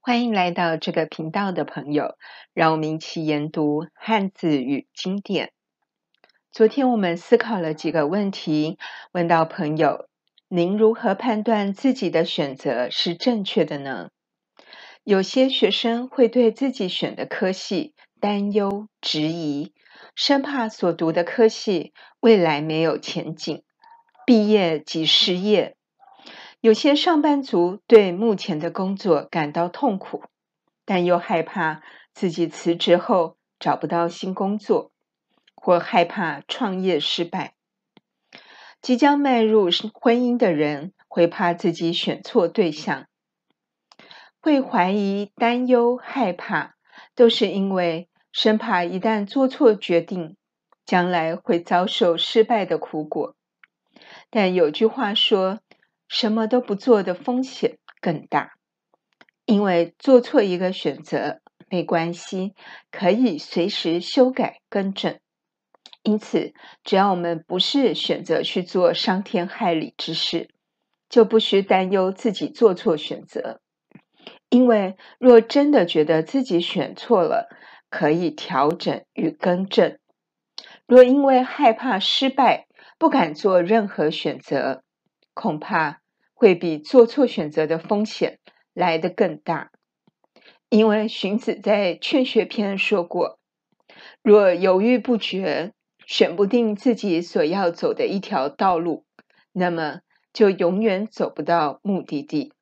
欢迎来到这个频道的朋友，让我们一起研读汉字与经典。昨天我们思考了几个问题，问到朋友：您如何判断自己的选择是正确的呢？有些学生会对自己选的科系担忧、质疑，生怕所读的科系未来没有前景，毕业即失业。有些上班族对目前的工作感到痛苦，但又害怕自己辞职后找不到新工作，或害怕创业失败。即将迈入婚姻的人会怕自己选错对象，会怀疑、担忧、害怕，都是因为生怕一旦做错决定，将来会遭受失败的苦果。但有句话说，什么都不做的风险更大，因为做错一个选择没关系，可以随时修改更正。因此，只要我们不是选择去做伤天害理之事，就不需担忧自己做错选择。因为若真的觉得自己选错了，可以调整与更正。若因为害怕失败，不敢做任何选择，恐怕会比做错选择的风险来得更大，因为荀子在《劝学篇》说过：“若犹豫不决，选不定自己所要走的一条道路，那么就永远走不到目的地。”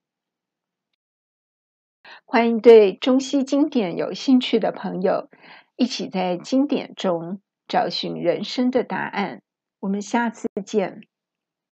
欢迎对中西经典有兴趣的朋友，一起在经典中找寻人生的答案。我们下次见。